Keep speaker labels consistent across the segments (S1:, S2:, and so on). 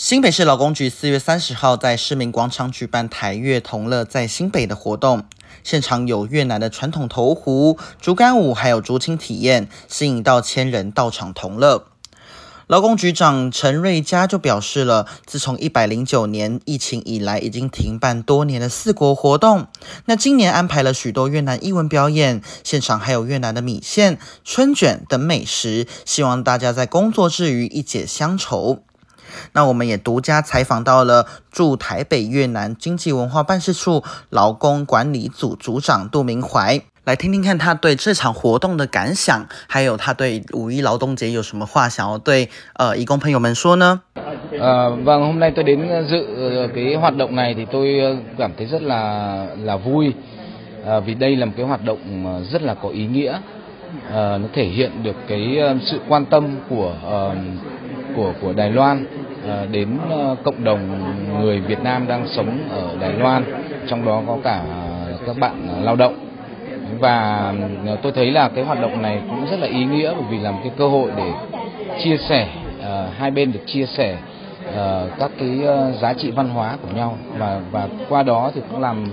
S1: 新北市劳工局四月三十号在市民广场举办台越同乐在新北的活动，现场有越南的传统投壶、竹竿舞，还有竹青体验，吸引到千人到场同乐。劳工局长陈瑞佳就表示了，自从一百零九年疫情以来，已经停办多年的四国活动，那今年安排了许多越南艺文表演，现场还有越南的米线、春卷等美食，希望大家在工作之余一解乡愁。那我们也独家采访到了驻台北越南经济文化办事处劳工管理组组长杜明怀，来听听看他对这场活动的感想，还有他对五一劳动节有什么话想要对呃移工朋友们说呢？
S2: 呃，vâng, hôm nay tôi đến dự cái hoạt động này thì tôi cảm thấy rất là là vui, vì đây là một cái hoạt động rất là có ý nghĩa, nó thể hiện được cái sự quan tâm của của của Đài Loan đến cộng đồng người Việt Nam đang sống ở Đài Loan, trong đó có cả các bạn lao động. Và tôi thấy là cái hoạt động này cũng rất là ý nghĩa bởi vì là một cái cơ hội để chia sẻ hai bên được chia sẻ các cái giá trị văn hóa của nhau và và qua đó thì cũng làm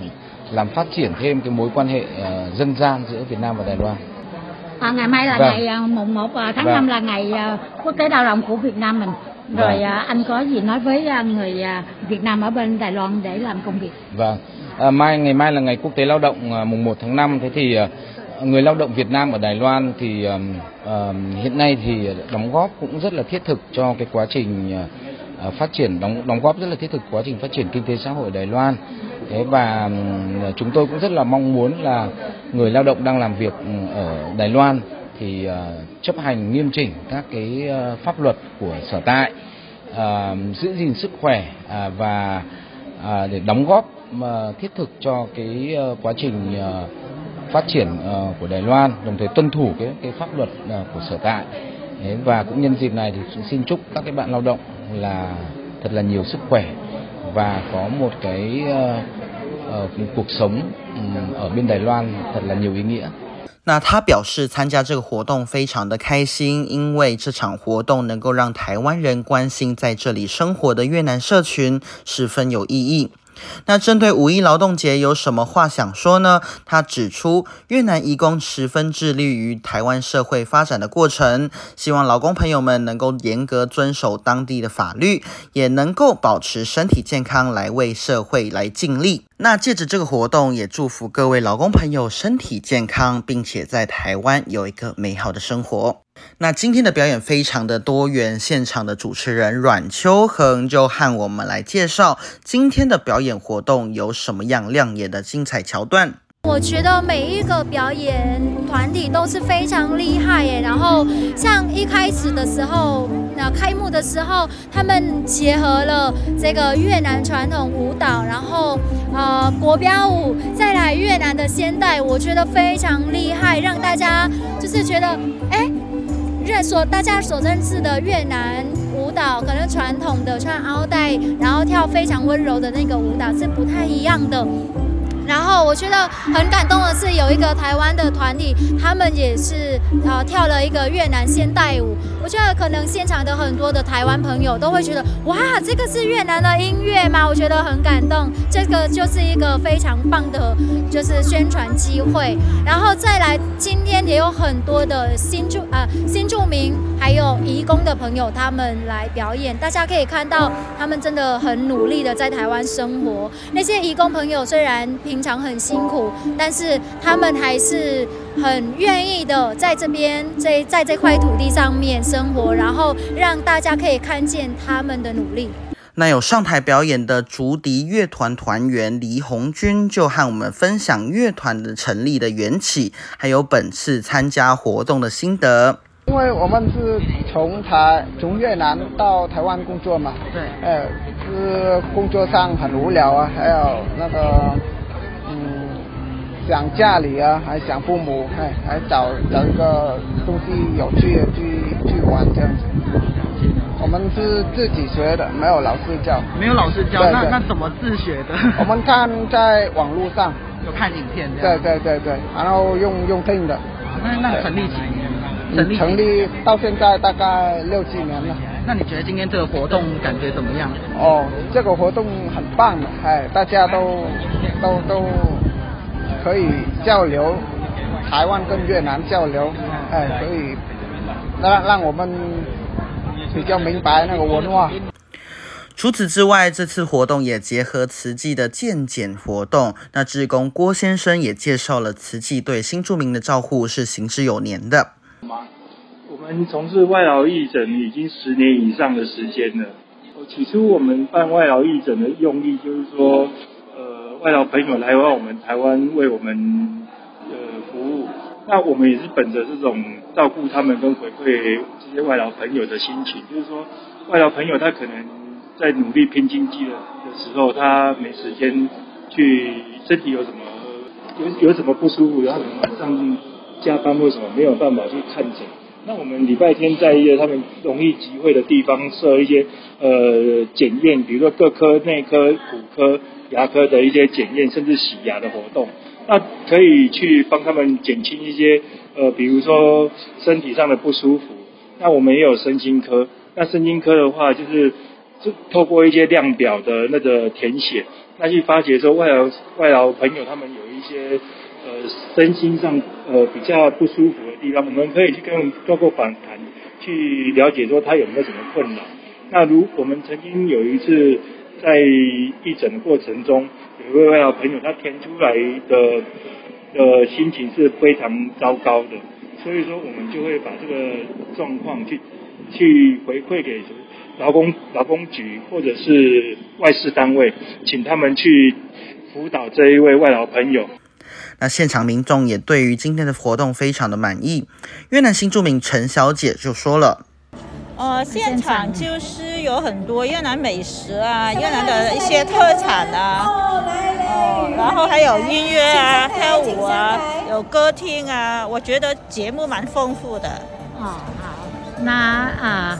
S2: làm phát triển thêm cái mối quan hệ dân gian giữa Việt Nam và Đài Loan.
S3: À, ngày mai là vâng. ngày mùng 1 tháng vâng. 5 là ngày quốc tế lao động của Việt Nam mình. Rồi vâng. anh có gì nói với người Việt Nam ở bên Đài Loan để làm công việc?
S2: Vâng. À, mai ngày mai là ngày quốc tế lao động mùng 1 tháng 5 thế thì người lao động Việt Nam ở Đài Loan thì uh, hiện nay thì đóng góp cũng rất là thiết thực cho cái quá trình uh, phát triển đóng đóng góp rất là thiết thực quá trình phát triển kinh tế xã hội ở Đài Loan. Thế và chúng tôi cũng rất là mong muốn là người lao động đang làm việc ở Đài Loan thì uh, chấp hành nghiêm chỉnh các cái uh, pháp luật của sở tại, uh, giữ gìn sức khỏe uh, và uh, để đóng góp uh, thiết thực cho cái uh, quá trình uh, phát triển uh, của Đài Loan, đồng thời tuân thủ cái cái pháp luật uh, của sở tại. Và cũng nhân dịp này thì xin chúc các cái bạn lao động là thật là nhiều sức khỏe và có một cái uh, uh, cuộc sống um, ở bên Đài Loan thật là nhiều ý nghĩa.
S1: 那他表示参加这个活动非常的开心，因为这场活动能够让台湾人关心在这里生活的越南社群，十分有意义。那针对五一劳动节有什么话想说呢？他指出，越南移工十分致力于台湾社会发展的过程，希望劳工朋友们能够严格遵守当地的法律，也能够保持身体健康，来为社会来尽力。那借着这个活动，也祝福各位劳工朋友身体健康，并且在台湾有一个美好的生活。那今天的表演非常的多元，现场的主持人阮秋恒就和我们来介绍今天的表演活动有什么样亮眼的精彩桥段。
S4: 我觉得每一个表演团体都是非常厉害耶。然后像一开始的时候，那开幕的时候，他们结合了这个越南传统舞蹈，然后呃国标舞，再来越南的现代，我觉得非常厉害，让大家就是觉得哎。认所大家所认识的越南舞蹈，可能传统的穿腰带，然后跳非常温柔的那个舞蹈是不太一样的。然后我觉得很感动的是，有一个台湾的团体，他们也是呃跳了一个越南现代舞。我觉得可能现场的很多的台湾朋友都会觉得，哇，这个是越南的音乐吗？我觉得很感动。这个就是一个非常棒的，就是宣传机会。然后再来，今天也有很多的新住、呃、新住民，还有移工的朋友，他们来表演。大家可以看到，他们真的很努力的在台湾生活。那些移工朋友虽然平平常很辛苦，但是他们还是很愿意的在这边，在在这块土地上面生活，然后让大家可以看见他们的努力。
S1: 那有上台表演的竹笛乐团团员黎红军就和我们分享乐团的成立的缘起，还有本次参加活动的心得。
S5: 因为我们是从台从越南到台湾工作嘛，对，呃，是工作上很无聊啊，还有那个。想家里啊，还想父母，还还找找一个东西有趣的去去玩这样子。我们是自己学的，没有老师教。
S1: 没有老师教，那那怎么自学的？
S5: 我们看在网络上，
S1: 有看影片。
S5: 对对对对，然后用用听的。
S1: 那那成立几年了？
S5: 成立成立到现在大概六七年了。
S1: 那你觉得今天这个活动感觉怎么样？
S5: 哦，这个活动很棒，哎，大家都都都可以交流，台湾跟越南交流，哎，可以让让我们比较明白那个文化。
S1: 除此之外，这次活动也结合慈济的健检活动。那志工郭先生也介绍了慈济对新住民的照护是行之有年的。
S6: 我们从事外劳义诊已经十年以上的时间了。起初我们办外劳义诊的用意就是说，呃，外劳朋友来到我们台湾为我们呃服务，那我们也是本着这种照顾他们跟回馈这些外劳朋友的心情，就是说，外劳朋友他可能在努力拼经济的的时候，他没时间去身体有什么有有什么不舒服，然后晚上加班为什么没有办法去看诊？那我们礼拜天在一些他们容易集会的地方设一些呃检验，比如说各科、内科、骨科、牙科的一些检验，甚至洗牙的活动，那可以去帮他们减轻一些呃，比如说身体上的不舒服。那我们也有身心科，那身心科的话就是透过一些量表的那个填写，那去发觉说外劳外劳朋友他们有一些。呃，身心上呃比较不舒服的地方，我们可以去跟做过访谈，去了解说他有没有什么困扰。那如我们曾经有一次在义诊的过程中，有一位外劳朋友，他填出来的的心情是非常糟糕的，所以说我们就会把这个状况去去回馈给劳工劳工局或者是外事单位，请他们去辅导这一位外劳朋友。
S1: 那现场民众也对于今天的活动非常的满意。越南新住民陈小姐就说了：“
S7: 呃，现场就是有很多越南美食啊，越南的一些特产啊，哦，然后还有音乐啊，跳舞啊，有歌厅啊，我觉得节目蛮丰富的。
S3: 哦，好，那啊，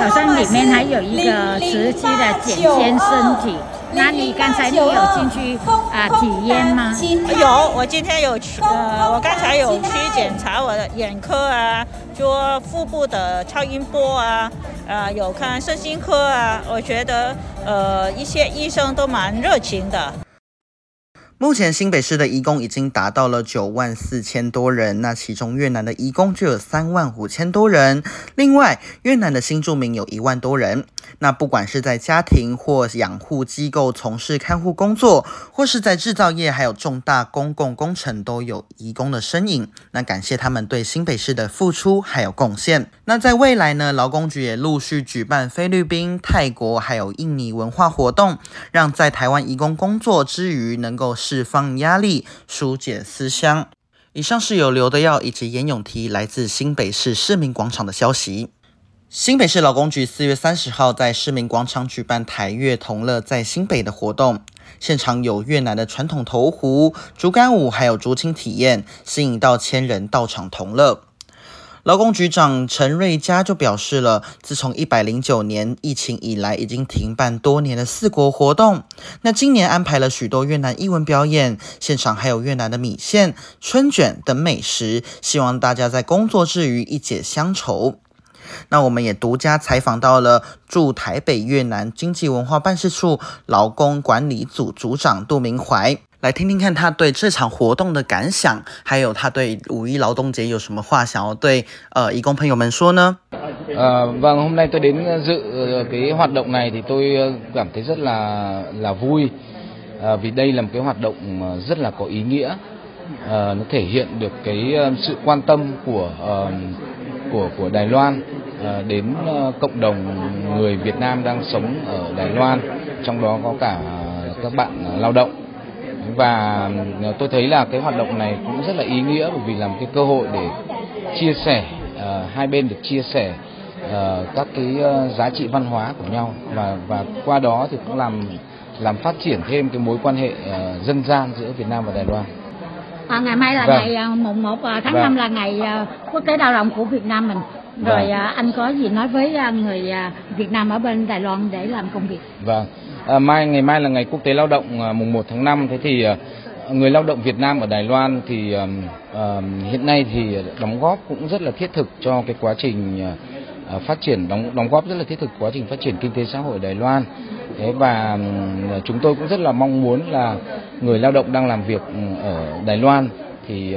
S3: 好像里面还有一个慈济的简先身体。”那你刚才你有进去啊体验吗？
S7: 有，我今天有去，呃，我刚才有去检查我的眼科啊，做腹部的超音波啊，呃，有看身心科啊，我觉得呃一些医生都蛮热情的。
S1: 目前新北市的移工已经达到了九万四千多人，那其中越南的移工就有三万五千多人，另外越南的新住民有一万多人。那不管是在家庭或养护机构从事看护工作，或是在制造业，还有重大公共工程，都有移工的身影。那感谢他们对新北市的付出还有贡献。那在未来呢，劳工局也陆续举办菲律宾、泰国还有印尼文化活动，让在台湾移工工作之余能够。释放压力，疏解思乡。以上是有刘德耀以及严永提来自新北市市民广场的消息。新北市劳工局四月三十号在市民广场举办台越同乐在新北的活动，现场有越南的传统投壶、竹竿舞，还有竹青体验，吸引到千人到场同乐。劳工局长陈瑞佳就表示了，自从一百零九年疫情以来，已经停办多年的四国活动。那今年安排了许多越南艺文表演，现场还有越南的米线、春卷等美食，希望大家在工作之余一解乡愁。那我们也独家采访到了驻台北越南经济文化办事处劳工管理组组长杜明怀。来听听看他对这场活动的感想，还有他对五一劳动节有什么话想要对呃义工朋友们说呢？
S2: 呃，vâng, hôm nay tôi đến dự cái hoạt động này thì tôi cảm thấy rất là là vui, à, vì đây là một cái hoạt động rất là có ý nghĩa, à, nó thể hiện được cái sự quan tâm của uh, của của Đài Loan uh, đến cộng đồng người Việt Nam đang sống ở Đài Loan, trong đó có cả các bạn lao động. và tôi thấy là cái hoạt động này cũng rất là ý nghĩa bởi vì là một cái cơ hội để chia sẻ uh, hai bên được chia sẻ uh, các cái uh, giá trị văn hóa của nhau và và qua đó thì cũng làm làm phát triển thêm cái mối quan hệ uh, dân gian giữa Việt Nam và Đài Loan.
S3: À, ngày mai là vâng. ngày mùng 1 tháng vâng. 5 là ngày quốc tế lao động của Việt Nam mình. Rồi vâng. anh có gì nói với người Việt Nam ở bên Đài Loan để làm công việc?
S2: Vâng. À, mai ngày mai là ngày quốc tế lao động à, mùng 1 tháng 5 thế thì à, người lao động Việt Nam ở Đài Loan thì à, à, hiện nay thì đóng góp cũng rất là thiết thực cho cái quá trình à, à, phát triển đóng đóng góp rất là thiết thực quá trình phát triển kinh tế xã hội Đài Loan. Thế và chúng tôi cũng rất là mong muốn là người lao động đang làm việc ừ, ở Đài Loan thì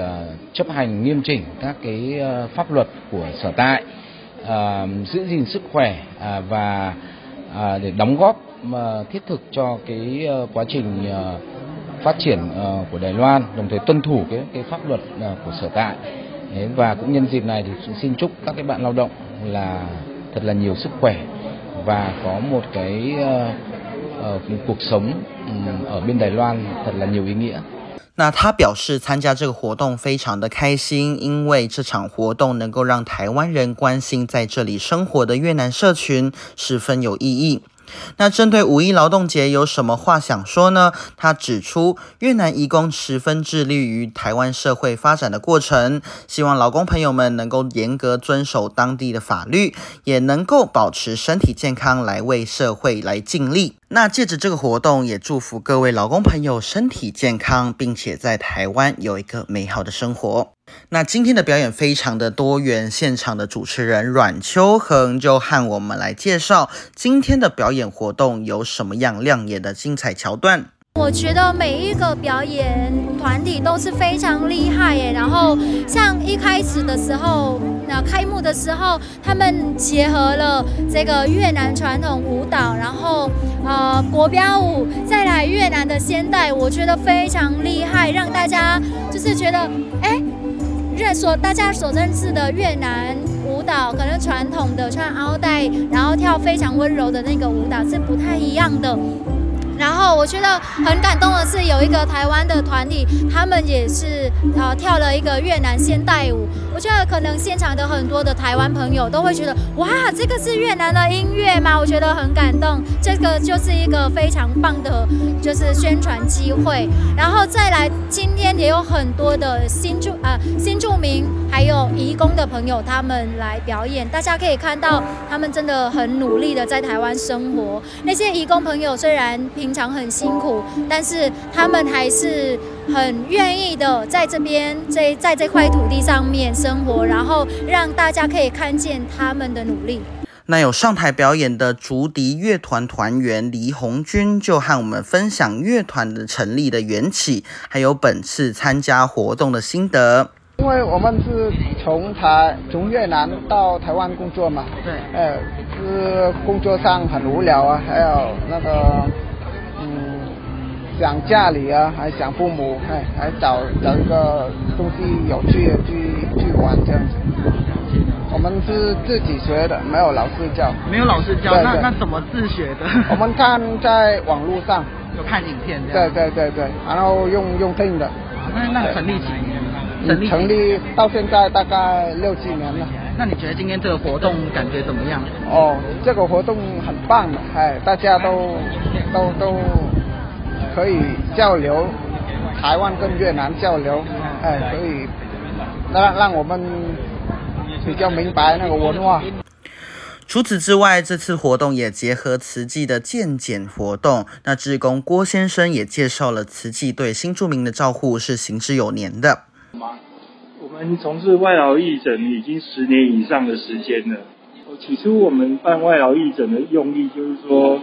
S2: chấp hành nghiêm chỉnh các cái pháp luật của sở tại, giữ gìn sức khỏe và để đóng góp thiết thực cho cái quá trình phát triển của Đài Loan, đồng thời tuân thủ cái cái pháp luật của sở tại. Và cũng nhân dịp này thì xin chúc các cái bạn lao động là thật là nhiều sức khỏe và có một cái uh, uh, cuộc sống um, ở bên Đài Loan thật là nhiều ý nghĩa。
S1: 那他表示参加这个活动非常的开心，因为这场活动能够让台湾人关心在这里生活的越南社群，十分有意义。 那针对五一劳动节有什么话想说呢？他指出，越南移工十分致力于台湾社会发展的过程，希望劳工朋友们能够严格遵守当地的法律，也能够保持身体健康，来为社会来尽力。那借着这个活动，也祝福各位劳工朋友身体健康，并且在台湾有一个美好的生活。那今天的表演非常的多元，现场的主持人阮秋恒就和我们来介绍今天的表演活动有什么样亮眼的精彩桥段。
S4: 我觉得每一个表演团体都是非常厉害耶，然后像一开始的时候，那开幕的时候，他们结合了这个越南传统舞蹈，然后呃国标舞，再来越南的现代，我觉得非常厉害，让大家就是觉得哎。认所大家所认识的越南舞蹈，可能传统的穿奥黛，然后跳非常温柔的那个舞蹈是不太一样的。然后我觉得很感动的是，有一个台湾的团体，他们也是呃跳了一个越南现代舞。我觉得可能现场的很多的台湾朋友都会觉得，哇，这个是越南的音乐吗？我觉得很感动。这个就是一个非常棒的，就是宣传机会。然后再来，今天也有很多的新住啊、新住民，还有移工的朋友，他们来表演。大家可以看到，他们真的很努力的在台湾生活。那些移工朋友虽然平常很辛苦，但是他们还是很愿意的在这边，在在这块土地上面生活，然后让大家可以看见他们的努力。
S1: 那有上台表演的竹笛乐团团员黎红军就和我们分享乐团的成立的缘起，还有本次参加活动的心得。
S5: 因为我们是从台从越南到台湾工作嘛，对，呃，是工作上很无聊啊，还有那个。想家里啊，还想父母，哎，还找找一个东西有趣的去去玩这样子。我们是自己学的，没有老师教。
S1: 没有老师教，那那怎么自学的？
S5: 我们看在网络上，
S1: 有看影片这样。
S5: 对对对对，然后用用听的。
S1: 那那成立几年了？成立
S5: 成立到现在大概六七年了。
S1: 那你觉得今天这个活动感觉怎么样？
S5: 哦，这个活动很棒的，哎，大家都都都。都可以交流，台湾跟越南交流，哎，可以让让我们比较明白那个文化。
S1: 除此之外，这次活动也结合慈济的健检活动。那志工郭先生也介绍了慈济对新住民的照护是行之有年的。
S6: 我们从事外劳义诊已经十年以上的时间了。起初我们办外劳义诊的用意就是说。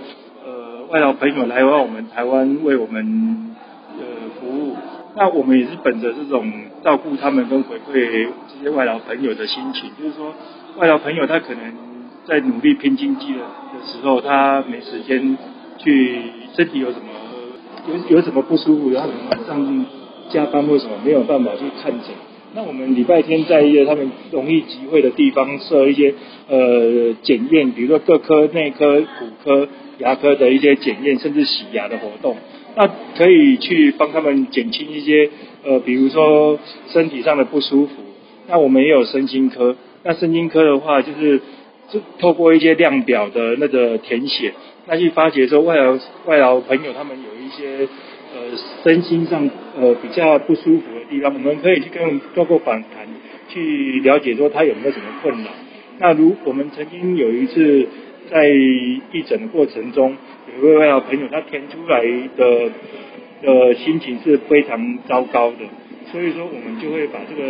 S6: 外劳朋友来到我们台湾为我们呃服务，那我们也是本着这种照顾他们跟回馈这些外劳朋友的心情，就是说外劳朋友他可能在努力拼经济的的时候，他没时间去身体有什么有有什么不舒服，然后晚上加班为什么没有办法去看诊？那我们礼拜天在一些他们容易集会的地方设一些呃检验，比如说各科、内科、骨科。牙科的一些检验，甚至洗牙的活动，那可以去帮他们减轻一些，呃，比如说身体上的不舒服。那我们也有身心科，那身心科的话，就是就透过一些量表的那个填写，那去发觉说外劳外劳朋友他们有一些呃身心上呃比较不舒服的地方，我们可以去跟做过访谈，去了解说他有没有什么困扰。那如我们曾经有一次。在义诊的过程中，有一位外劳朋友，他填出来的的心情是非常糟糕的，所以说我们就会把这个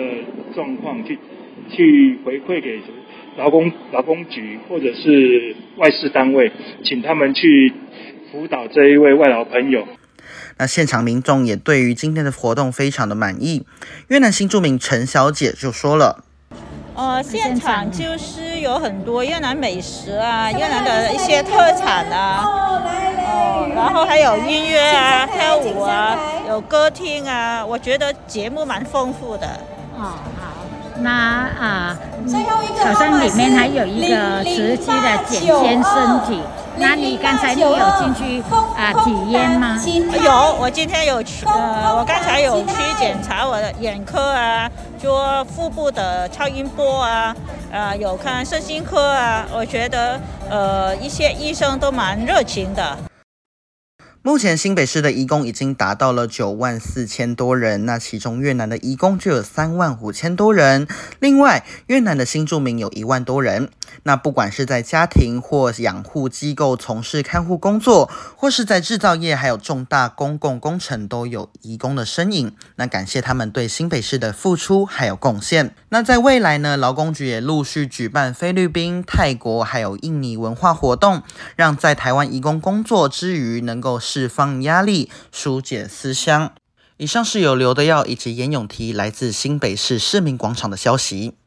S6: 状况去去回馈给劳工劳工局或者是外事单位，请他们去辅导这一位外劳朋友。
S1: 那现场民众也对于今天的活动非常的满意。越南新住民陈小姐就说了：“
S7: 呃，现场就是有很多越南美食啊，越南的一些特产啊，哦，然后还有音乐啊，跳舞啊，有歌厅啊，我觉得节目蛮丰富的。
S3: 哦，好，那啊，好像里面还有一个慈禧的检验身体。”那你刚才你有进去啊体验吗？
S7: 有，我今天有去，呃，我刚才有去检查我的眼科啊，做腹部的超音波啊，有看身心科啊，我觉得呃一些医生都蛮热情的。
S1: 目前新北市的移工已经达到了九万四千多人，那其中越南的移工就有三万五千多人，另外越南的新住民有一万多人。那不管是在家庭或养护机构从事看护工作，或是在制造业，还有重大公共工程，都有移工的身影。那感谢他们对新北市的付出还有贡献。那在未来呢，劳工局也陆续举办菲律宾、泰国还有印尼文化活动，让在台湾移工工作之余能够。释放压力，疏解思乡。以上是有刘德耀以及严永提来自新北市市民广场的消息。